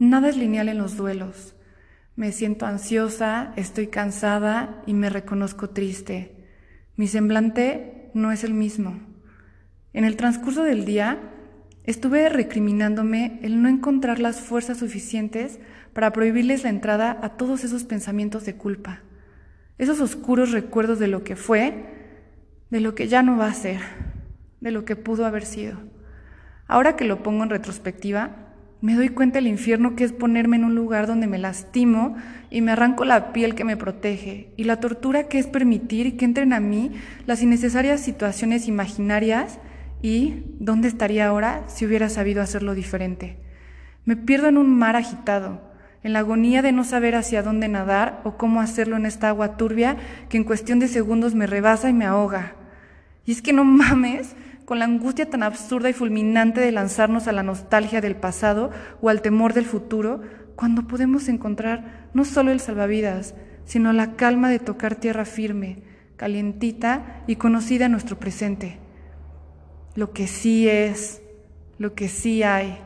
Nada es lineal en los duelos. Me siento ansiosa, estoy cansada y me reconozco triste. Mi semblante no es el mismo. En el transcurso del día estuve recriminándome el no encontrar las fuerzas suficientes para prohibirles la entrada a todos esos pensamientos de culpa, esos oscuros recuerdos de lo que fue, de lo que ya no va a ser, de lo que pudo haber sido. Ahora que lo pongo en retrospectiva, me doy cuenta del infierno que es ponerme en un lugar donde me lastimo y me arranco la piel que me protege, y la tortura que es permitir que entren a mí las innecesarias situaciones imaginarias y dónde estaría ahora si hubiera sabido hacerlo diferente. Me pierdo en un mar agitado, en la agonía de no saber hacia dónde nadar o cómo hacerlo en esta agua turbia que en cuestión de segundos me rebasa y me ahoga. Y es que no mames, con la angustia tan absurda y fulminante de lanzarnos a la nostalgia del pasado o al temor del futuro, cuando podemos encontrar no solo el salvavidas, sino la calma de tocar tierra firme, calientita y conocida en nuestro presente. Lo que sí es, lo que sí hay.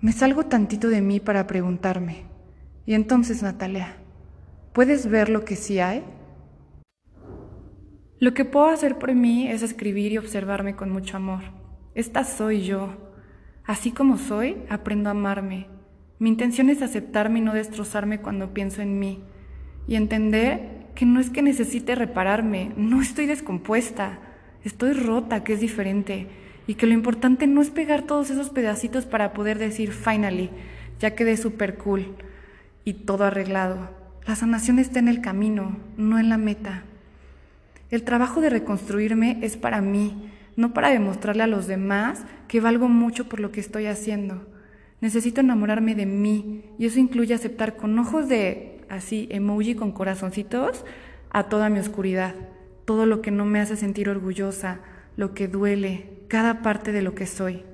Me salgo tantito de mí para preguntarme. Y entonces, Natalia, ¿puedes ver lo que sí hay? Lo que puedo hacer por mí es escribir y observarme con mucho amor. Esta soy yo. Así como soy, aprendo a amarme. Mi intención es aceptarme y no destrozarme cuando pienso en mí. Y entender que no es que necesite repararme, no estoy descompuesta, estoy rota, que es diferente. Y que lo importante no es pegar todos esos pedacitos para poder decir finally, ya quedé súper cool y todo arreglado. La sanación está en el camino, no en la meta. El trabajo de reconstruirme es para mí, no para demostrarle a los demás que valgo mucho por lo que estoy haciendo. Necesito enamorarme de mí y eso incluye aceptar con ojos de así emoji con corazoncitos a toda mi oscuridad, todo lo que no me hace sentir orgullosa, lo que duele, cada parte de lo que soy.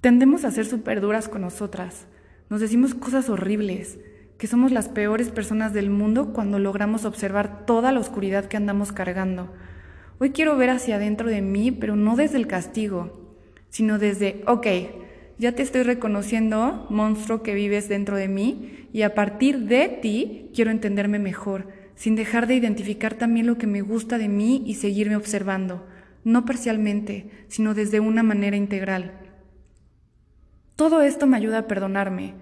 Tendemos a ser súper duras con nosotras, nos decimos cosas horribles, que somos las peores personas del mundo cuando logramos observar toda la oscuridad que andamos cargando. Hoy quiero ver hacia adentro de mí, pero no desde el castigo, sino desde, ok, ya te estoy reconociendo, monstruo que vives dentro de mí, y a partir de ti quiero entenderme mejor, sin dejar de identificar también lo que me gusta de mí y seguirme observando, no parcialmente, sino desde una manera integral. Todo esto me ayuda a perdonarme,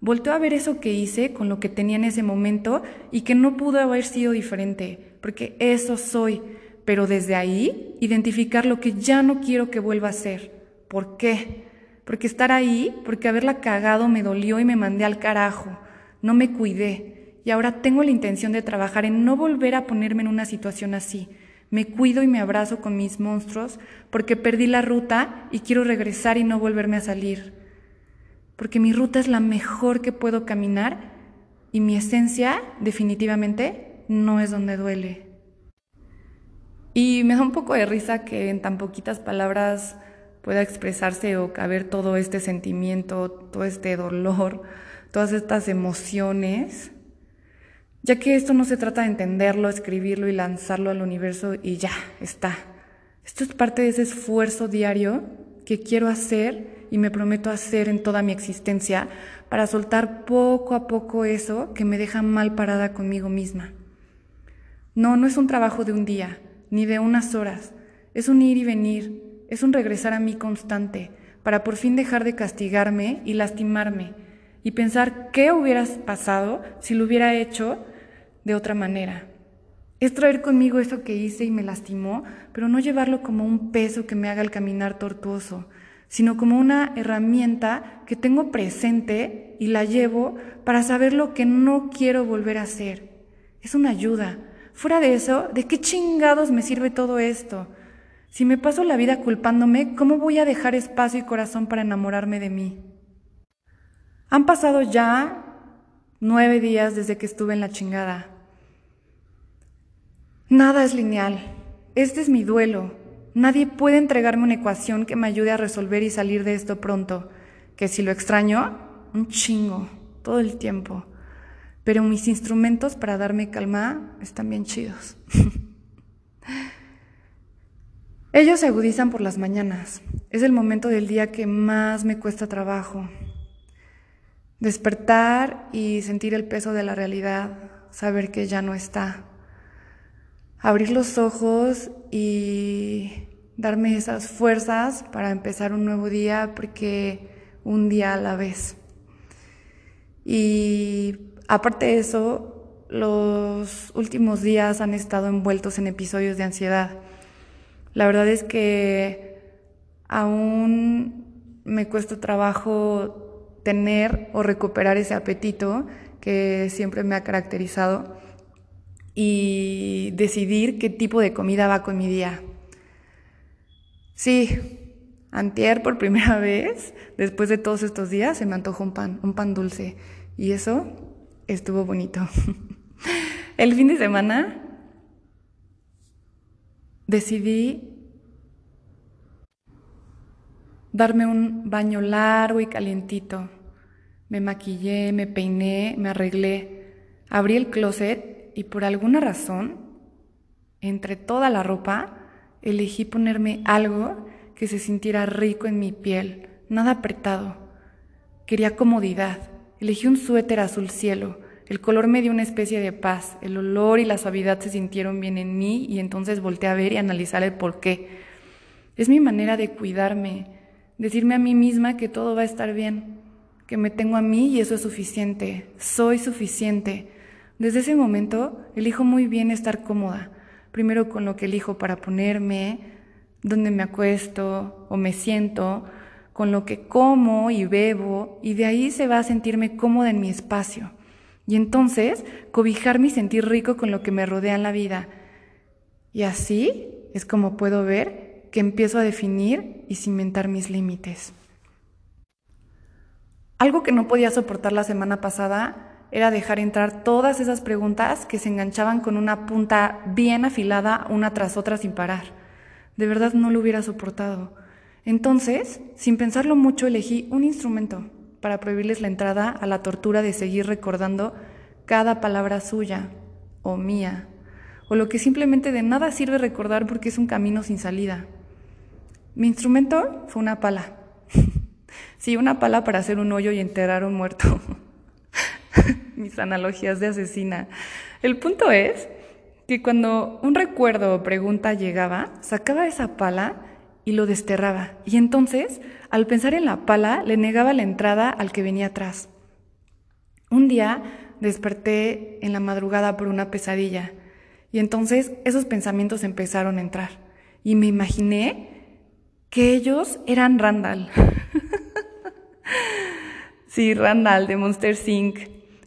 Volteo a ver eso que hice con lo que tenía en ese momento y que no pudo haber sido diferente, porque eso soy, pero desde ahí identificar lo que ya no quiero que vuelva a ser. ¿Por qué? Porque estar ahí, porque haberla cagado me dolió y me mandé al carajo, no me cuidé y ahora tengo la intención de trabajar en no volver a ponerme en una situación así. Me cuido y me abrazo con mis monstruos porque perdí la ruta y quiero regresar y no volverme a salir porque mi ruta es la mejor que puedo caminar y mi esencia definitivamente no es donde duele. Y me da un poco de risa que en tan poquitas palabras pueda expresarse o caber todo este sentimiento, todo este dolor, todas estas emociones, ya que esto no se trata de entenderlo, escribirlo y lanzarlo al universo y ya, está. Esto es parte de ese esfuerzo diario que quiero hacer y me prometo hacer en toda mi existencia para soltar poco a poco eso que me deja mal parada conmigo misma. No, no es un trabajo de un día, ni de unas horas, es un ir y venir, es un regresar a mí constante, para por fin dejar de castigarme y lastimarme, y pensar qué hubieras pasado si lo hubiera hecho de otra manera. Es traer conmigo eso que hice y me lastimó, pero no llevarlo como un peso que me haga el caminar tortuoso, sino como una herramienta que tengo presente y la llevo para saber lo que no quiero volver a hacer. Es una ayuda. Fuera de eso, ¿de qué chingados me sirve todo esto? Si me paso la vida culpándome, ¿cómo voy a dejar espacio y corazón para enamorarme de mí? Han pasado ya nueve días desde que estuve en la chingada. Nada es lineal. Este es mi duelo, Nadie puede entregarme una ecuación que me ayude a resolver y salir de esto pronto, que si lo extraño, un chingo, todo el tiempo. Pero mis instrumentos para darme calma están bien chidos. Ellos se agudizan por las mañanas. Es el momento del día que más me cuesta trabajo. Despertar y sentir el peso de la realidad, saber que ya no está. Abrir los ojos y darme esas fuerzas para empezar un nuevo día porque un día a la vez. Y aparte de eso, los últimos días han estado envueltos en episodios de ansiedad. La verdad es que aún me cuesta trabajo tener o recuperar ese apetito que siempre me ha caracterizado y decidir qué tipo de comida va con mi día. Sí, antier por primera vez, después de todos estos días, se me antojó un pan, un pan dulce. Y eso estuvo bonito. El fin de semana decidí darme un baño largo y calientito. Me maquillé, me peiné, me arreglé, abrí el closet y por alguna razón, entre toda la ropa, elegí ponerme algo que se sintiera rico en mi piel, nada apretado. Quería comodidad. Elegí un suéter azul cielo. El color me dio una especie de paz. El olor y la suavidad se sintieron bien en mí y entonces volteé a ver y analizar el por qué. Es mi manera de cuidarme, decirme a mí misma que todo va a estar bien que me tengo a mí y eso es suficiente, soy suficiente. Desde ese momento elijo muy bien estar cómoda, primero con lo que elijo para ponerme, donde me acuesto o me siento, con lo que como y bebo, y de ahí se va a sentirme cómoda en mi espacio. Y entonces cobijarme y sentir rico con lo que me rodea en la vida. Y así es como puedo ver que empiezo a definir y cimentar mis límites. Algo que no podía soportar la semana pasada era dejar entrar todas esas preguntas que se enganchaban con una punta bien afilada una tras otra sin parar. De verdad no lo hubiera soportado. Entonces, sin pensarlo mucho, elegí un instrumento para prohibirles la entrada a la tortura de seguir recordando cada palabra suya o mía, o lo que simplemente de nada sirve recordar porque es un camino sin salida. Mi instrumento fue una pala. Sí, una pala para hacer un hoyo y enterrar un muerto. Mis analogías de asesina. El punto es que cuando un recuerdo o pregunta llegaba, sacaba esa pala y lo desterraba. Y entonces, al pensar en la pala, le negaba la entrada al que venía atrás. Un día desperté en la madrugada por una pesadilla y entonces esos pensamientos empezaron a entrar y me imaginé que ellos eran Randall. Sí, Randall de Monster Inc.,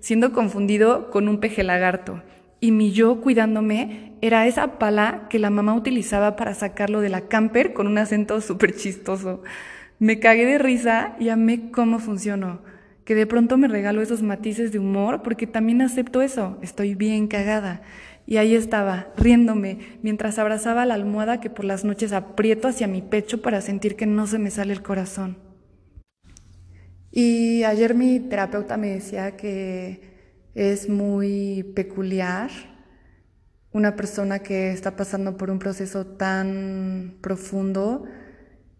siendo confundido con un peje lagarto. Y mi yo cuidándome era esa pala que la mamá utilizaba para sacarlo de la camper con un acento súper chistoso. Me cagué de risa y amé cómo funcionó. Que de pronto me regaló esos matices de humor porque también acepto eso. Estoy bien cagada. Y ahí estaba, riéndome, mientras abrazaba la almohada que por las noches aprieto hacia mi pecho para sentir que no se me sale el corazón. Y ayer mi terapeuta me decía que es muy peculiar una persona que está pasando por un proceso tan profundo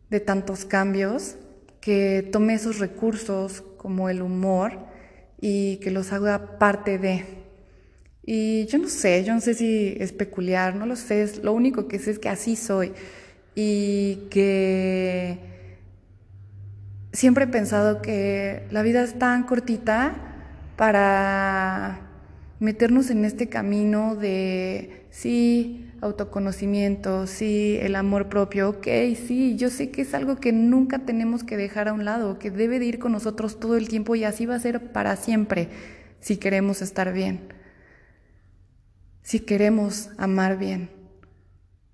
de tantos cambios, que tome esos recursos como el humor y que los haga parte de. Y yo no sé, yo no sé si es peculiar, no lo sé, lo único que sé es que así soy y que siempre he pensado que la vida es tan cortita para meternos en este camino de sí, autoconocimiento, sí, el amor propio, ok, sí, yo sé que es algo que nunca tenemos que dejar a un lado, que debe de ir con nosotros todo el tiempo y así va a ser para siempre si queremos estar bien, si queremos amar bien,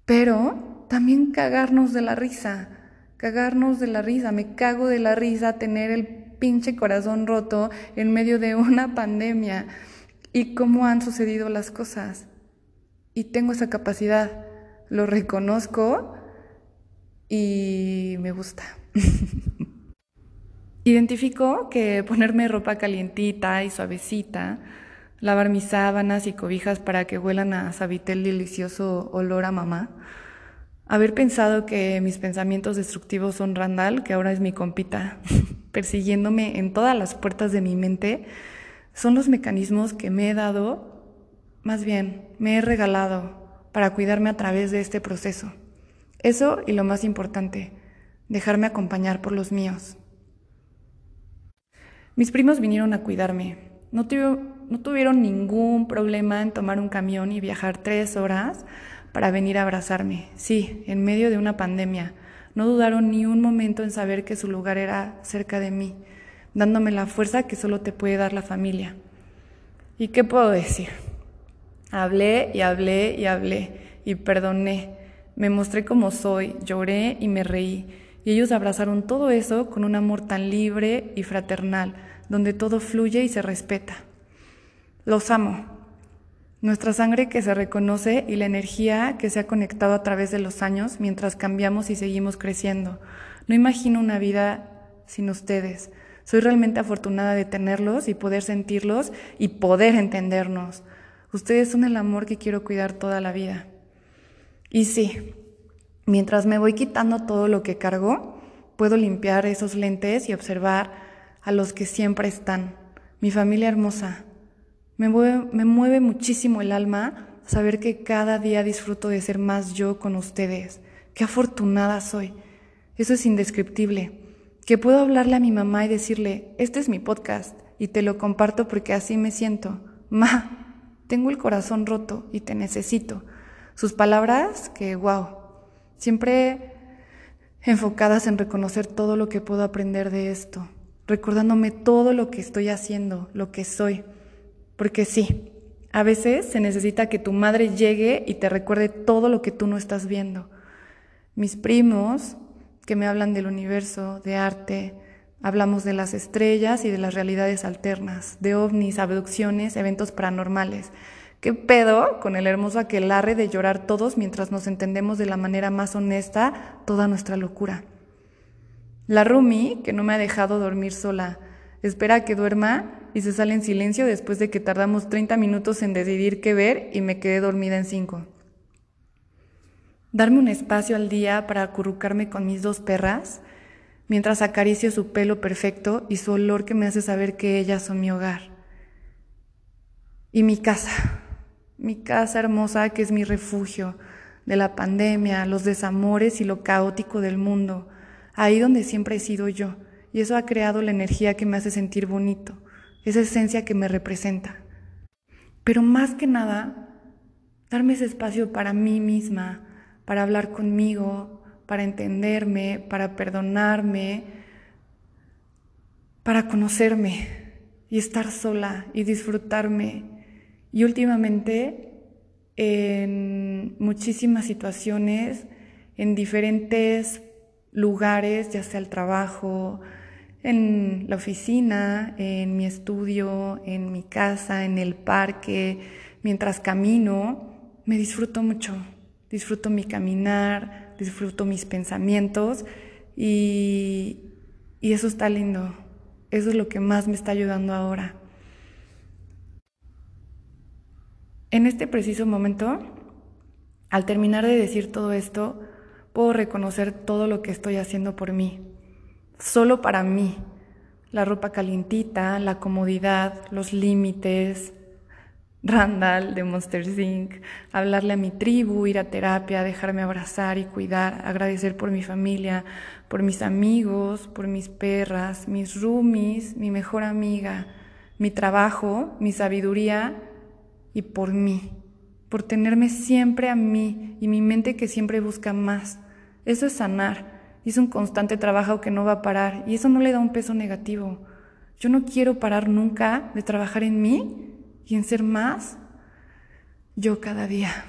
pero también cagarnos de la risa cagarnos de la risa, me cago de la risa tener el pinche corazón roto en medio de una pandemia y cómo han sucedido las cosas. Y tengo esa capacidad, lo reconozco y me gusta. Identifico que ponerme ropa calientita y suavecita, lavar mis sábanas y cobijas para que huelan a sabitel delicioso olor a mamá, Haber pensado que mis pensamientos destructivos son Randall, que ahora es mi compita. persiguiéndome en todas las puertas de mi mente, son los mecanismos que me he dado, más bien, me he regalado para cuidarme a través de este proceso. Eso y lo más importante, dejarme acompañar por los míos. Mis primos vinieron a cuidarme. No, no tuvieron ningún problema en tomar un camión y viajar tres horas para venir a abrazarme. Sí, en medio de una pandemia. No dudaron ni un momento en saber que su lugar era cerca de mí, dándome la fuerza que solo te puede dar la familia. ¿Y qué puedo decir? Hablé y hablé y hablé y perdoné. Me mostré como soy, lloré y me reí. Y ellos abrazaron todo eso con un amor tan libre y fraternal, donde todo fluye y se respeta. Los amo. Nuestra sangre que se reconoce y la energía que se ha conectado a través de los años mientras cambiamos y seguimos creciendo. No imagino una vida sin ustedes. Soy realmente afortunada de tenerlos y poder sentirlos y poder entendernos. Ustedes son el amor que quiero cuidar toda la vida. Y sí, mientras me voy quitando todo lo que cargo, puedo limpiar esos lentes y observar a los que siempre están. Mi familia hermosa. Me mueve, muchísimo el alma saber que cada día disfruto de ser más yo con ustedes. Qué afortunada soy. Eso es indescriptible. Que puedo hablarle a mi mamá y decirle, este es mi podcast y te lo comparto porque así me siento. Ma, tengo el corazón roto y te necesito. Sus palabras, que wow, siempre enfocadas en reconocer todo lo que puedo aprender de esto, recordándome todo lo que estoy haciendo, lo que soy. Porque sí, a veces se necesita que tu madre llegue y te recuerde todo lo que tú no estás viendo. Mis primos, que me hablan del universo, de arte, hablamos de las estrellas y de las realidades alternas, de ovnis, abducciones, eventos paranormales. ¿Qué pedo con el hermoso aquelarre de llorar todos mientras nos entendemos de la manera más honesta toda nuestra locura? La Rumi, que no me ha dejado dormir sola, espera que duerma y se sale en silencio después de que tardamos 30 minutos en decidir qué ver y me quedé dormida en 5. Darme un espacio al día para acurrucarme con mis dos perras mientras acaricio su pelo perfecto y su olor que me hace saber que ellas son mi hogar. Y mi casa mi casa hermosa que es mi refugio de la pandemia, los desamores y lo caótico del mundo, ahí donde siempre he sido yo. Y eso ha creado la energía que me hace sentir bonito, esa esencia que me representa. Pero más que nada, darme ese espacio para mí misma, para hablar conmigo, para entenderme, para perdonarme, para conocerme y estar sola y disfrutarme y últimamente, en muchísimas situaciones, en diferentes lugares, ya sea el trabajo, en la oficina, en mi estudio, en mi casa, en el parque, mientras camino, me disfruto mucho. Disfruto mi caminar, disfruto mis pensamientos y, y eso está lindo. Eso es lo que más me está ayudando ahora. En este preciso momento, al terminar de decir todo esto, puedo reconocer todo lo que estoy haciendo por mí, solo para mí. La ropa calientita, la comodidad, los límites, Randall de Monster Inc., hablarle a mi tribu, ir a terapia, dejarme abrazar y cuidar, agradecer por mi familia, por mis amigos, por mis perras, mis roomies, mi mejor amiga, mi trabajo, mi sabiduría y por mí, por tenerme siempre a mí y mi mente que siempre busca más. Eso es sanar y es un constante trabajo que no va a parar y eso no le da un peso negativo. Yo no quiero parar nunca de trabajar en mí y en ser más yo cada día.